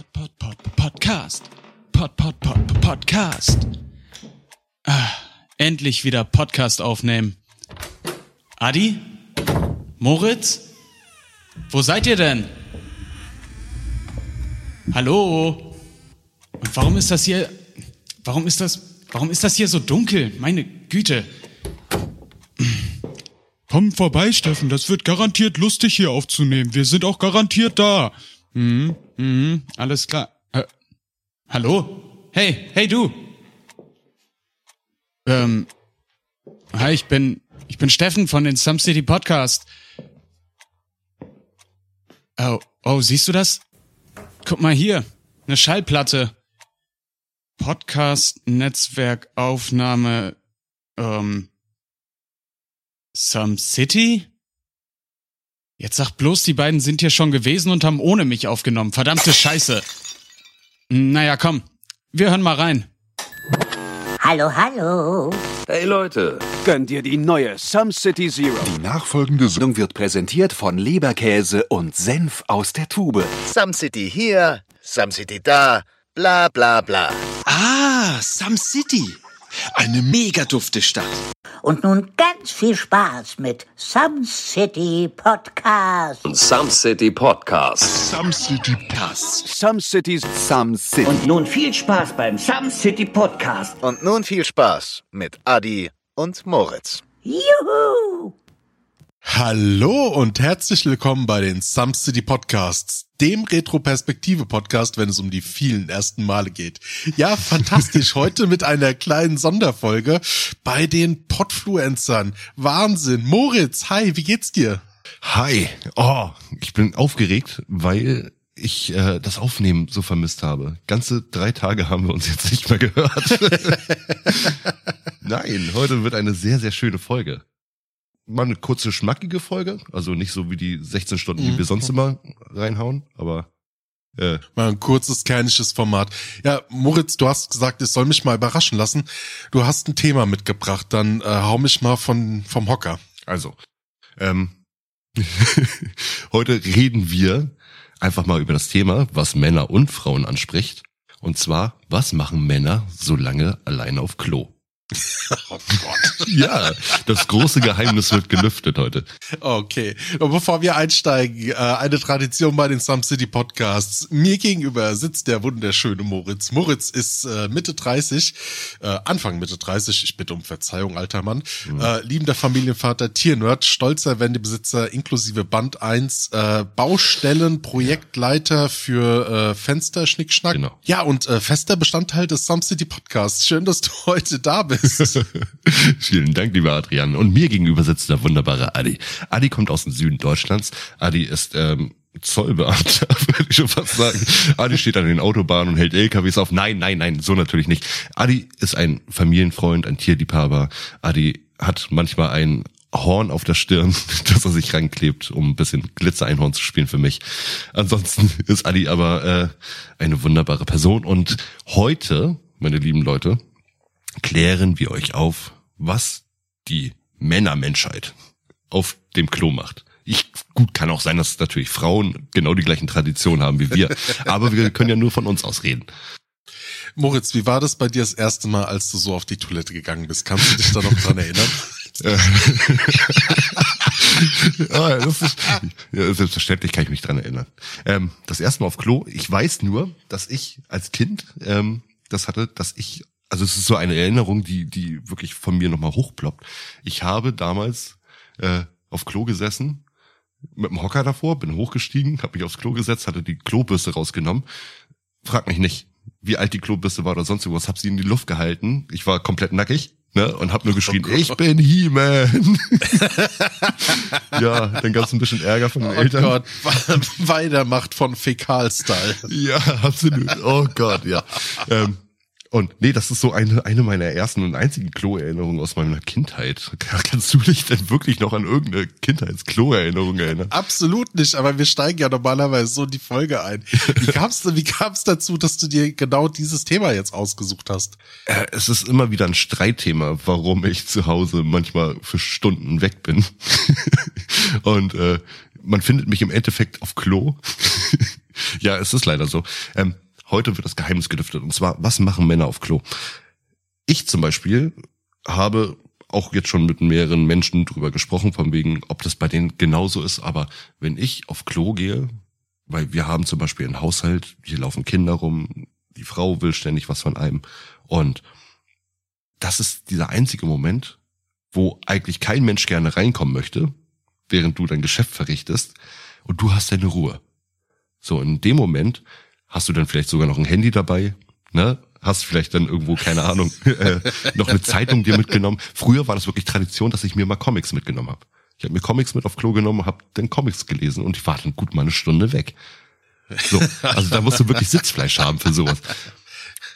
Pod, Pod, Pod, Podcast. Pod, Pod, Pod, Podcast. Ah, endlich wieder Podcast aufnehmen. Adi? Moritz? Wo seid ihr denn? Hallo? Und warum ist das hier, warum ist das, warum ist das hier so dunkel? Meine Güte. Komm vorbei, Steffen, das wird garantiert lustig hier aufzunehmen. Wir sind auch garantiert da. Mhm, mhm, alles klar. Äh, hallo? Hey, hey du. Ähm, hi, ich bin, ich bin Steffen von den Some City Podcast. Oh, oh, siehst du das? Guck mal hier, eine Schallplatte. Podcast, Netzwerkaufnahme, ähm, Some City? Jetzt sag bloß, die beiden sind hier schon gewesen und haben ohne mich aufgenommen. Verdammte Scheiße. Naja, komm. Wir hören mal rein. Hallo, hallo. Hey Leute, gönnt ihr die neue Some City Zero? Die nachfolgende Sendung wird präsentiert von Leberkäse und Senf aus der Tube. Some City hier, Some City da, bla bla bla. Ah, Some City. Eine mega dufte Stadt. Und nun ganz viel Spaß mit Some City Podcast. Some City Podcast. Some City Pass. Some Cities. Some City. Und nun viel Spaß beim Some City Podcast. Und nun viel Spaß mit Adi und Moritz. Juhu! Hallo und herzlich willkommen bei den Some City Podcasts, dem Retro-Perspektive-Podcast, wenn es um die vielen ersten Male geht. Ja, fantastisch. Heute mit einer kleinen Sonderfolge bei den Podfluencern. Wahnsinn. Moritz, hi, wie geht's dir? Hi. Oh, ich bin aufgeregt, weil ich äh, das Aufnehmen so vermisst habe. Ganze drei Tage haben wir uns jetzt nicht mehr gehört. Nein, heute wird eine sehr, sehr schöne Folge mal eine kurze, schmackige Folge. Also nicht so wie die 16 Stunden, die wir sonst immer reinhauen, aber äh. Mal ein kurzes, kernisches Format. Ja, Moritz, du hast gesagt, ich soll mich mal überraschen lassen. Du hast ein Thema mitgebracht, dann äh, hau mich mal von, vom Hocker. Also, ähm, heute reden wir einfach mal über das Thema, was Männer und Frauen anspricht. Und zwar, was machen Männer so lange alleine auf Klo? Oh Gott. ja, das große Geheimnis wird gelüftet heute. Okay. Und bevor wir einsteigen, äh, eine Tradition bei den Some City Podcasts. Mir gegenüber sitzt der wunderschöne Moritz. Moritz ist äh, Mitte 30, äh, Anfang Mitte 30, ich bitte um Verzeihung, alter Mann. Mhm. Liebender Familienvater, Tiernerd, stolzer Wendebesitzer inklusive Band 1, äh, Baustellen, Projektleiter für Fenster, Schnickschnack. Genau. Ja, und fester Bestandteil des Some City Podcasts. Schön, dass du heute da bist. Vielen Dank, lieber Adrian. Und mir gegenüber sitzt der wunderbare Adi. Adi kommt aus dem Süden Deutschlands. Adi ist ähm, Zollbeamter, würde ich schon fast sagen. Adi steht an den Autobahnen und hält LKWs auf. Nein, nein, nein, so natürlich nicht. Adi ist ein Familienfreund, ein Tierliebhaber. Adi hat manchmal ein Horn auf der Stirn, dass er sich ranklebt, um ein bisschen Glitzer-Einhorn zu spielen für mich. Ansonsten ist Adi aber äh, eine wunderbare Person. Und heute, meine lieben Leute, klären wir euch auf, was die Männermenschheit auf dem Klo macht. Ich, gut, kann auch sein, dass natürlich Frauen genau die gleichen Traditionen haben wie wir, aber wir können ja nur von uns aus reden. Moritz, wie war das bei dir das erste Mal, als du so auf die Toilette gegangen bist? Kannst du dich da noch dran erinnern? ja, das ist, ja, selbstverständlich kann ich mich dran erinnern. Ähm, das erste Mal auf Klo, ich weiß nur, dass ich als Kind ähm, das hatte, dass ich also es ist so eine Erinnerung, die, die wirklich von mir nochmal hochploppt. Ich habe damals äh, auf Klo gesessen, mit dem Hocker davor, bin hochgestiegen, habe mich aufs Klo gesetzt, hatte die Klobürste rausgenommen. Frag mich nicht, wie alt die Klobürste war oder sonst irgendwas, hab sie in die Luft gehalten. Ich war komplett nackig. Ne, und hab nur geschrien, oh ich bin He-Man. ja, dann gab's ein bisschen Ärger von den oh Eltern. Gott, Weitermacht von Fäkal-Style. Ja, absolut. Oh Gott, ja. Ähm, und nee, das ist so eine, eine meiner ersten und einzigen Klo-Erinnerungen aus meiner Kindheit. Kannst du dich denn wirklich noch an irgendeine Kindheits-Klo-Erinnerung erinnern? Absolut nicht, aber wir steigen ja normalerweise so in die Folge ein. Wie kam's, wie kam's dazu, dass du dir genau dieses Thema jetzt ausgesucht hast? Äh, es ist immer wieder ein Streitthema, warum ich zu Hause manchmal für Stunden weg bin. und äh, man findet mich im Endeffekt auf Klo. ja, es ist leider so. Ähm, heute wird das Geheimnis gelüftet. Und zwar, was machen Männer auf Klo? Ich zum Beispiel habe auch jetzt schon mit mehreren Menschen drüber gesprochen, von wegen, ob das bei denen genauso ist. Aber wenn ich auf Klo gehe, weil wir haben zum Beispiel einen Haushalt, hier laufen Kinder rum, die Frau will ständig was von einem. Und das ist dieser einzige Moment, wo eigentlich kein Mensch gerne reinkommen möchte, während du dein Geschäft verrichtest und du hast deine Ruhe. So, in dem Moment hast du dann vielleicht sogar noch ein Handy dabei, ne? Hast vielleicht dann irgendwo, keine Ahnung, äh, noch eine Zeitung dir mitgenommen. Früher war das wirklich Tradition, dass ich mir mal Comics mitgenommen habe. Ich habe mir Comics mit auf Klo genommen, habe dann Comics gelesen und ich war dann gut mal eine Stunde weg. So, also da musst du wirklich Sitzfleisch haben für sowas.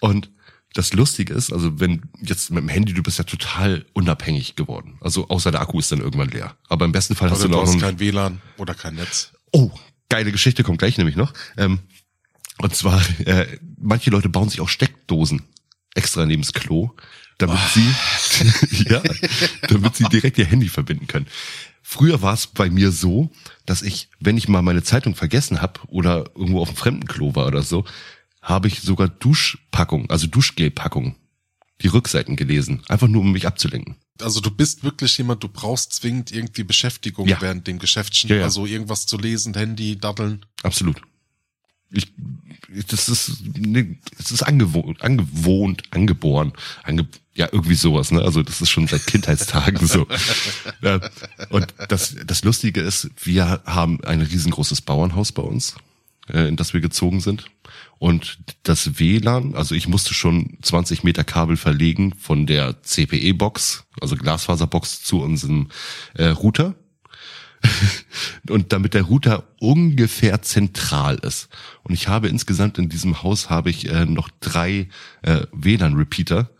Und das Lustige ist, also wenn jetzt mit dem Handy, du bist ja total unabhängig geworden. Also außer der Akku ist dann irgendwann leer. Aber im besten Fall hast du du noch hast einen, kein WLAN oder kein Netz. Oh, geile Geschichte kommt gleich nämlich noch. Ähm, und zwar, äh, manche Leute bauen sich auch Steckdosen extra neben das Klo, damit sie, ja, damit sie direkt ihr Handy verbinden können. Früher war es bei mir so, dass ich, wenn ich mal meine Zeitung vergessen habe oder irgendwo auf dem fremden Klo war oder so, habe ich sogar Duschpackungen, also Duschgelpackungen, die Rückseiten gelesen, einfach nur um mich abzulenken. Also du bist wirklich jemand, du brauchst zwingend irgendwie Beschäftigung Ja. während dem Geschäftchen. Ja, ja. Also irgendwas zu lesen, Handy, daddeln. Absolut. Ich, das ist, das ist angewohnt, angewohnt, angeboren, ange, ja, irgendwie sowas, ne? Also das ist schon seit Kindheitstagen so. Ja, und das, das Lustige ist, wir haben ein riesengroßes Bauernhaus bei uns, äh, in das wir gezogen sind. Und das WLAN, also ich musste schon 20 Meter Kabel verlegen von der CPE-Box, also Glasfaserbox zu unserem äh, Router und damit der Router ungefähr zentral ist. Und ich habe insgesamt in diesem Haus habe ich äh, noch drei äh, WLAN-Repeater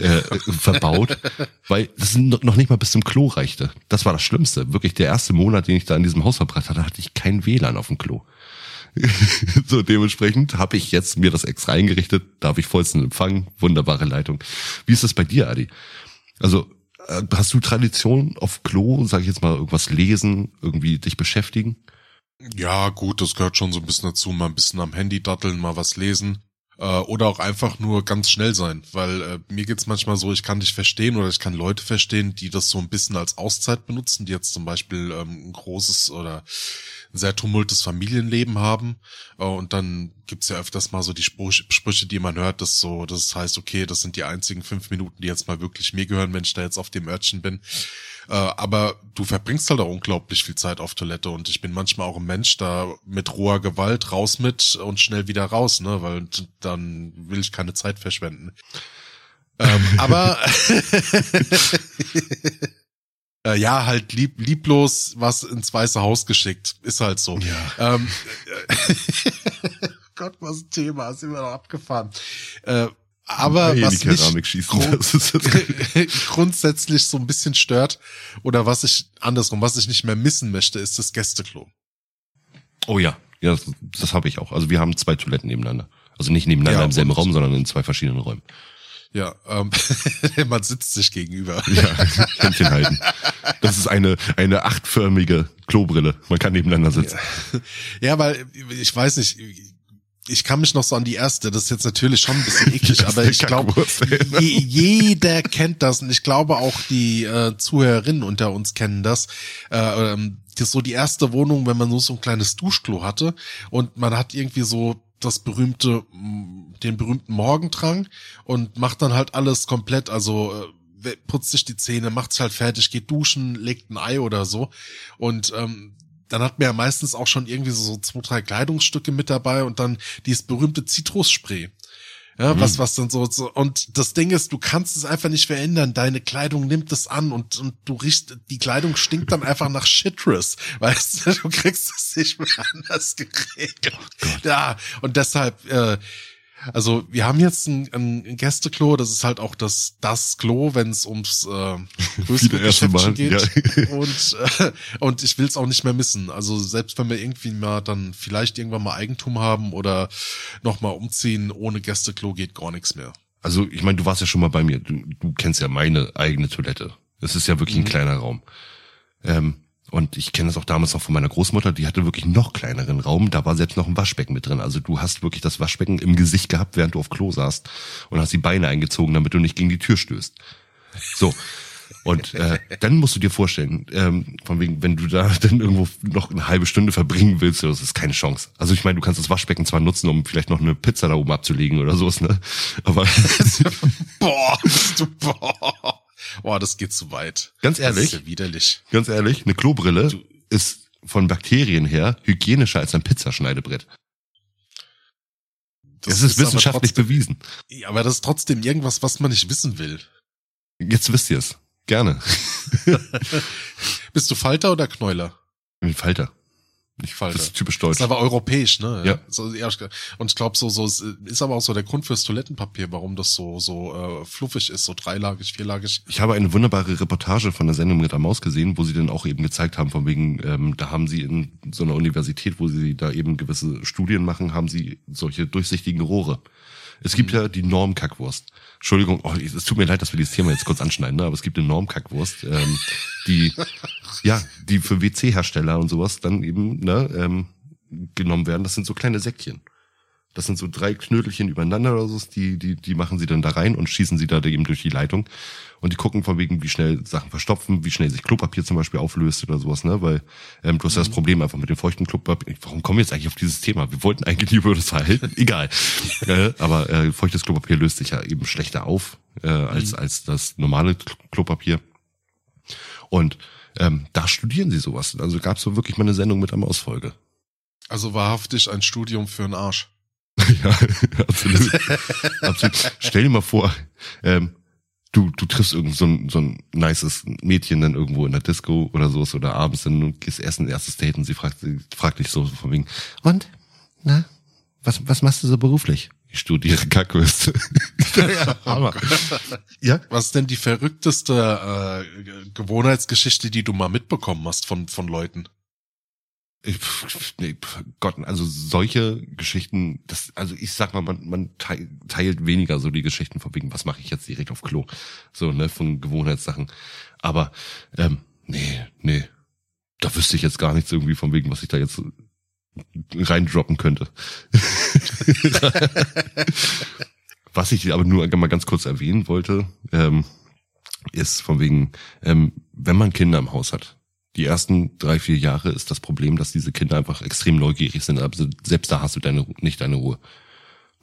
äh, verbaut, weil das noch nicht mal bis zum Klo reichte. Das war das Schlimmste. Wirklich der erste Monat, den ich da in diesem Haus verbracht hatte, hatte ich kein WLAN auf dem Klo. so dementsprechend habe ich jetzt mir das extra eingerichtet, da habe ich vollsten Empfang, wunderbare Leitung. Wie ist das bei dir, Adi? Also hast du Tradition auf Klo, sag ich jetzt mal, irgendwas lesen, irgendwie dich beschäftigen? Ja, gut, das gehört schon so ein bisschen dazu, mal ein bisschen am Handy datteln, mal was lesen. Äh, oder auch einfach nur ganz schnell sein, weil äh, mir geht's manchmal so, ich kann dich verstehen oder ich kann Leute verstehen, die das so ein bisschen als Auszeit benutzen, die jetzt zum Beispiel ähm, ein großes oder ein sehr tumultes Familienleben haben. Äh, und dann gibt's ja öfters mal so die Sprüche, Sprüche, die man hört, dass so, das heißt, okay, das sind die einzigen fünf Minuten, die jetzt mal wirklich mir gehören, wenn ich da jetzt auf dem Örtchen bin. Äh, aber du verbringst halt auch unglaublich viel Zeit auf Toilette und ich bin manchmal auch ein Mensch, da mit roher Gewalt raus mit und schnell wieder raus, ne, weil dann will ich keine Zeit verschwenden. ähm, aber äh, ja, halt lieb, lieblos was ins Weiße Haus geschickt. Ist halt so. Ja. Ähm, Gott, was ein Thema, sind wir noch abgefahren. Äh, aber Hey, was die mich Keramik schießen, grundsätzlich so ein bisschen stört oder was ich andersrum, was ich nicht mehr missen möchte, ist das Gästeklo. Oh ja, ja, das, das habe ich auch. Also wir haben zwei Toiletten nebeneinander. Also nicht nebeneinander Ja, im selben Raum, sondern in zwei verschiedenen Räumen. Ja, ähm, man sitzt sich gegenüber. Ja, Händchen halten. Das ist eine, eine achtförmige Klobrille. Man kann nebeneinander sitzen. Ja, weil ich weiß nicht, ich kann mich noch so an die erste, das ist jetzt natürlich schon ein bisschen eklig, aber ich glaube, je, jeder kennt das und ich glaube auch die äh, Zuhörerinnen unter uns kennen das. Äh, ähm, das ist so die erste Wohnung, wenn man nur so ein kleines Duschklo hatte und man hat irgendwie so das berühmte, m, den berühmten Morgendrang und macht dann halt alles komplett, also äh, putzt sich die Zähne, macht sich halt fertig, geht duschen, legt ein Ei oder so und ähm, dann hat man ja meistens auch schon irgendwie so, so zwei, drei Kleidungsstücke mit dabei und dann dieses berühmte Zitrusspray. Ja, was, was dann so, so, und das Ding ist, du kannst es einfach nicht verändern. Deine Kleidung nimmt es an und, und du riechst, die Kleidung stinkt dann einfach nach Citrus. Weißt du, du kriegst es nicht mehr anders geregelt. ja, und deshalb, äh, also wir haben jetzt ein, ein Gästeklo, das ist halt auch das das Klo, wenn es ums äh, Geschäftchen geht. ja. Und, äh, und ich will es auch nicht mehr missen. Also selbst wenn wir irgendwie mal dann vielleicht irgendwann mal Eigentum haben oder nochmal umziehen, ohne Gästeklo geht gar nichts mehr. Also ich meine, du warst ja schon mal bei mir. Du, du kennst ja meine eigene Toilette. Das ist ja wirklich Mhm. ein kleiner Raum. Ähm, Und ich kenne das auch damals noch von meiner Großmutter, die hatte wirklich noch kleineren Raum, da war selbst noch ein Waschbecken mit drin. Also du hast wirklich das Waschbecken im Gesicht gehabt, während du auf Klo saßt und hast die Beine eingezogen, damit du nicht gegen die Tür stößt. So. Und äh, dann musst du dir vorstellen, ähm, von wegen, wenn du da dann irgendwo noch eine halbe Stunde verbringen willst, das ist keine Chance. Also ich meine, du kannst das Waschbecken zwar nutzen, um vielleicht noch eine Pizza da oben abzulegen oder sowas, ne? Aber boah, du, boah, boah, das geht zu weit. Ganz ehrlich? Das ist ja widerlich. ganz ehrlich, eine Klobrille ist von Bakterien her hygienischer als ein Pizzaschneidebrett. Das, ist, aber wissenschaftlich trotzdem- bewiesen. Ja, aber das ist trotzdem irgendwas, was man nicht wissen will. Jetzt wisst ihr es. Gerne. Bist du Falter oder Knäuler? Ich bin Falter. Ich Falter. Das ist typisch Das deutsch. ist aber europäisch, ne? Ja. So, ja. Und ich glaube, so, so ist aber auch so der Grund fürs Toilettenpapier, warum das so, so äh, fluffig ist, so dreilagig, vierlagig. Ich habe eine wunderbare Reportage von der Sendung mit der Maus gesehen, wo sie dann auch eben gezeigt haben, von wegen, ähm, da haben sie in so einer Universität, wo sie da eben gewisse Studien machen, haben sie solche durchsichtigen Rohre. Es gibt ja die Normkackwurst. Entschuldigung, oh, es tut mir leid, dass wir dieses Thema jetzt kurz anschneiden, ne? aber es gibt eine Normkackwurst, ähm, die, ja, die für WC-Hersteller und sowas dann eben ne, ähm, genommen werden. Das sind so kleine Säckchen. Das sind so drei Knödelchen übereinander oder so, die, die, die machen sie dann da rein und schießen sie da eben durch die Leitung. Und die gucken von wegen, wie schnell Sachen verstopfen, wie schnell sich Klopapier zum Beispiel auflöst oder sowas, ne? Weil ähm, du hast ja das Problem einfach mit dem feuchten Klopapier. Warum kommen wir jetzt eigentlich auf dieses Thema? Wir wollten eigentlich über das Verhalten. Egal. äh, aber äh, feuchtes Klopapier löst sich ja eben schlechter auf äh, als, als das normale Kl- Klopapier. Und ähm, da studieren sie sowas. Also gab es so wirklich mal eine Sendung mit einer Ausfolge. Also wahrhaftig ein Studium für einen Arsch. Ja, absolut. absolut. Stell dir mal vor, ähm, du, du triffst irgend so ein, so ein nices Mädchen dann irgendwo in der Disco oder sowas oder abends dann und gehst erst ein erstes Date und sie fragt, sie fragt dich so von wegen, und? Na? Was, was machst du so beruflich? Ich studiere Kackwürste. ja, Hammer. Ja? Was ist denn die verrückteste äh, Gewohnheitsgeschichte, die du mal mitbekommen hast von, von Leuten? Ich- Nee, Gott, also solche Geschichten, das, also ich sag mal, man, man tei- teilt weniger so die Geschichten von wegen, was mache ich jetzt direkt auf Klo, so ne, von Gewohnheitssachen. Aber ähm, nee, nee, da wüsste ich jetzt gar nichts irgendwie von wegen, was ich da jetzt reindroppen könnte. was ich aber nur mal ganz kurz erwähnen wollte, ähm, ist von wegen, ähm, wenn man Kinder im Haus hat, die ersten drei, vier Jahre ist das Problem, dass diese Kinder einfach extrem neugierig sind. Aber selbst da hast du deine, nicht deine Ruhe.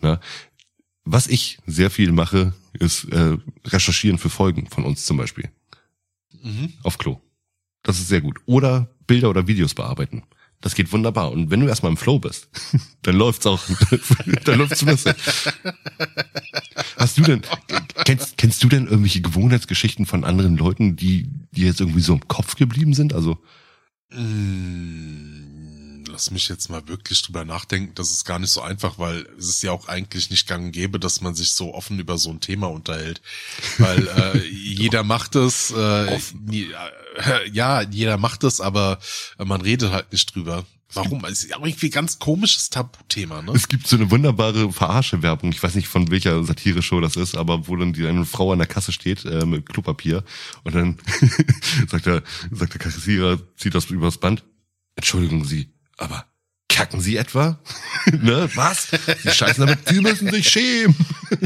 Na? Was ich sehr viel mache, ist äh, recherchieren für Folgen von uns zum Beispiel. Mhm. Auf Klo. Das ist sehr gut. Oder Bilder oder Videos bearbeiten. Das geht wunderbar. Und wenn du erstmal im Flow bist, dann läuft's auch, dann läuft's flüssig. Hast du denn, kennst, kennst du denn irgendwelche Gewohnheitsgeschichten von anderen Leuten, die, die jetzt irgendwie so im Kopf geblieben sind? Also, Mm, Lass mich jetzt mal wirklich drüber nachdenken. Das ist gar nicht so einfach, weil es ist ja auch eigentlich nicht gang und gäbe, dass man sich so offen über so ein Thema unterhält. Weil äh, jeder macht es, äh, nie- äh, ja, jeder macht es, aber man redet halt nicht drüber. Warum? Es ist auch irgendwie ein ganz komisches Tabuthema, ne? es gibt so eine wunderbare Verarsche-Werbung. Ich weiß nicht, von welcher Satire-Show das ist, aber wo dann die eine Frau an der Kasse steht äh, mit Klopapier und dann sagt der, sagt der Kassierer, zieht das übers Band. Entschuldigen Sie, aber kacken Sie etwa? ne? Was? Sie scheißen damit, Sie müssen sich schämen.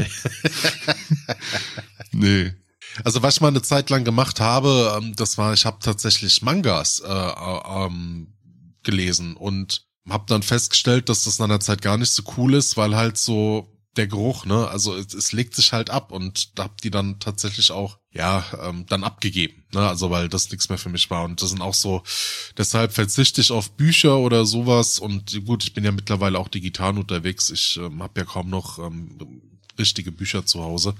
nee. Also was ich mal eine Zeit lang gemacht habe, ähm, das war, ich habe tatsächlich Mangas äh, ähm, gelesen und habe dann festgestellt, dass das nach einer Zeit gar nicht so cool ist, weil halt so der Geruch, ne, also es, es legt sich halt ab und da hab die dann tatsächlich auch, ja, ähm, dann abgegeben, ne, also weil das nichts mehr für mich war. Und das sind auch so, deshalb verzichte ich auf Bücher oder sowas. Und gut, ich bin ja mittlerweile auch digital unterwegs, ich ähm, habe ja kaum noch ähm, richtige Bücher zu Hause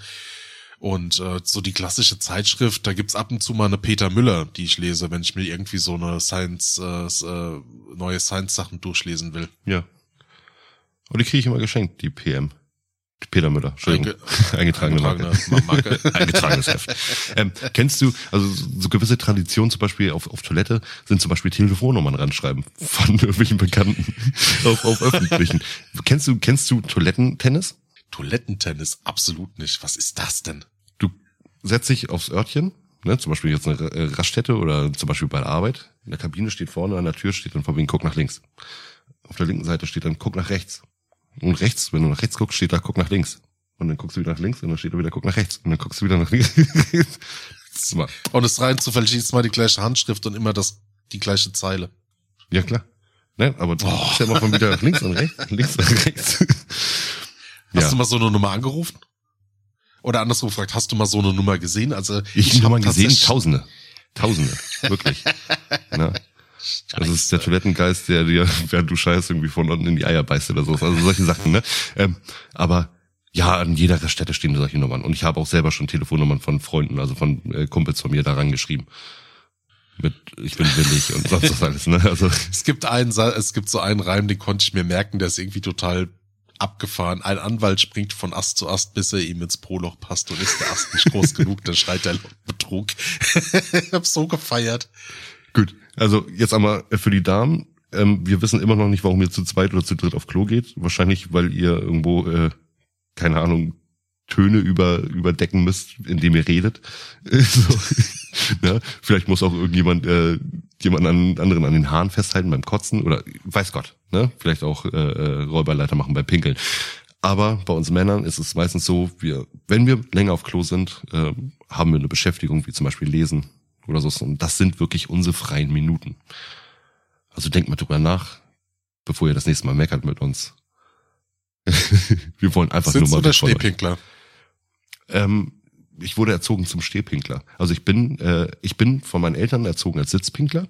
und äh, so die klassische Zeitschrift, da gibt's ab und zu mal eine Peter Müller, die ich lese, wenn ich mir irgendwie so eine Science, äh, äh, neue Science-Sachen durchlesen will. Ja. Und die kriege ich immer geschenkt, die PM. Die Peter Müller, Entschuldigung. Eingetragene Marke. Eingetragene Marke. Eingetragenes Heft. Ähm, kennst du, also so gewisse Traditionen zum Beispiel auf, auf Toilette sind zum Beispiel Telefonnummern ranschreiben von irgendwelchen Bekannten auf, auf öffentlichen. kennst du, kennst du Toilettentennis? Toilettentennis, absolut nicht. Was ist das denn? Setzt dich aufs Örtchen, ne, zum Beispiel jetzt eine äh, Raststätte oder zum Beispiel bei der Arbeit, in der Kabine steht vorne an der Tür steht dann von wegen, guck nach links. Auf der linken Seite steht dann, guck nach rechts. Und rechts, wenn du nach rechts guckst, steht da, guck nach links. Und dann guckst du wieder nach links und dann steht da wieder, guck nach rechts. Und dann guckst du wieder nach links. Ist mal- Und es rein zufällig jedes Mal die gleiche Handschrift und immer das, die gleiche Zeile. ja, klar. Ne, aber du guckst ja immer von wieder nach links und rechts, links und rechts. Hast Ja. du mal so eine Nummer angerufen? Oder andersrum gefragt, hast du mal so eine Nummer gesehen? Also Ich, habe mal hab gesehen, Tausende. Tausende. Wirklich. Na, das ist der Toilettengeist, der dir, während du scheißt, irgendwie von unten in die Eier beißt oder so. Also solche Sachen, ne? Ähm, aber ja, an jeder Stätte stehen solche Nummern. Und ich habe auch selber schon Telefonnummern von Freunden, also von äh, Kumpels von mir daran geschrieben. Mit ich bin willig und sonst was alles, ne? Also Es gibt einen, es gibt so einen Reim, den konnte ich mir merken, der ist irgendwie total abgefahren. Ein Anwalt springt von Ast zu Ast, bis er ihm ins Proloch passt und ist der Ast nicht groß genug, dann schreit er Betrug. ich hab so gefeiert. Gut, also jetzt einmal für die Damen. Ähm, wir wissen immer noch nicht, warum ihr zu zweit oder zu dritt auf Klo geht. Wahrscheinlich, weil ihr irgendwo, äh, keine Ahnung, Töne über, überdecken müsst, indem ihr redet. So. ja, vielleicht muss auch irgendjemand äh, jemand an, anderen an den Haaren festhalten beim Kotzen oder weiß Gott. Ne? Vielleicht auch äh, äh, Räuberleiter machen bei Pinkeln. Aber bei uns Männern ist es meistens so, wir, wenn wir länger auf Klo sind, äh, haben wir eine Beschäftigung, wie zum Beispiel Lesen oder so. Und das sind wirklich unsere freien Minuten. Also denkt mal drüber nach, bevor ihr das nächste Mal meckert mit uns. wir wollen einfach Sitz nur mal oder. Stehpinkler? Ähm, ich wurde erzogen zum Stehpinkler. Also ich bin, äh, ich bin von meinen Eltern erzogen als Sitzpinkler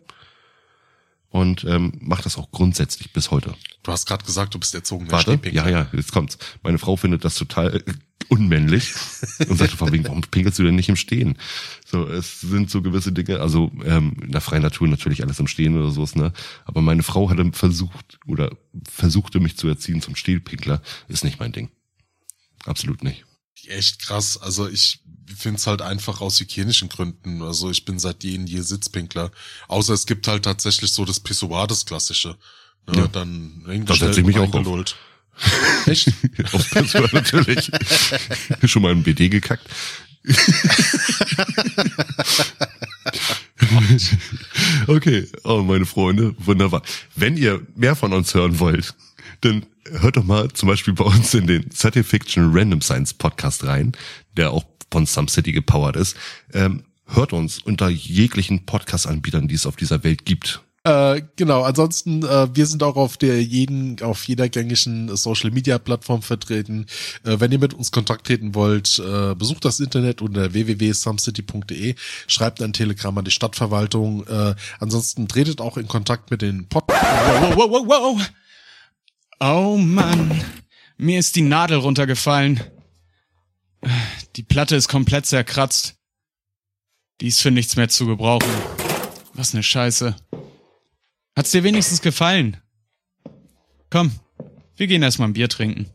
und ähm, mache das auch grundsätzlich bis heute. Du hast gerade gesagt, du bist erzogen Warte, ja, ja, jetzt kommt's. Meine Frau findet das total äh, unmännlich und sagt warum pinkelst du denn nicht im Stehen? So, es sind so gewisse Dinge, also ähm, in der freien Natur natürlich alles im Stehen oder sowas, ne? Aber meine Frau hatte versucht oder versuchte mich zu erziehen zum Stehpinkler, ist nicht mein Ding. Absolut nicht. Echt krass. Also ich finde es halt einfach aus hygienischen Gründen. Also ich bin seit je je Sitzpinkler. Außer es gibt halt tatsächlich so das Pissoir, das klassische. Ne, Ja. Dann Da setze ich mich auch auf. Echt? Aufs Pissoir natürlich. Schon mal im BD gekackt. okay, oh meine Freunde, wunderbar. Wenn ihr mehr von uns hören wollt, dann hört doch mal zum Beispiel bei uns in den Science Fiction Random Science Podcast rein, der auch von Some City gepowert ist. Ähm, hört uns unter jeglichen Podcast-Anbietern, die es auf dieser Welt gibt. Äh, genau, ansonsten, äh, wir sind auch auf der jeden, auf jeder gängigen Social Media Plattform vertreten. Äh, wenn ihr mit uns Kontakt treten wollt, äh, besucht das Internet unter www.sumcity.de, schreibt ein Telegramm an die Stadtverwaltung. Äh, ansonsten tretet auch in Kontakt mit den Pod Wow, wow, wow, wow. Oh Mann. Mir ist die Nadel runtergefallen. Die Platte ist komplett zerkratzt. Die ist für nichts mehr zu gebrauchen. Was ne Scheiße. Hat's dir wenigstens gefallen? Komm, wir gehen erstmal ein Bier trinken.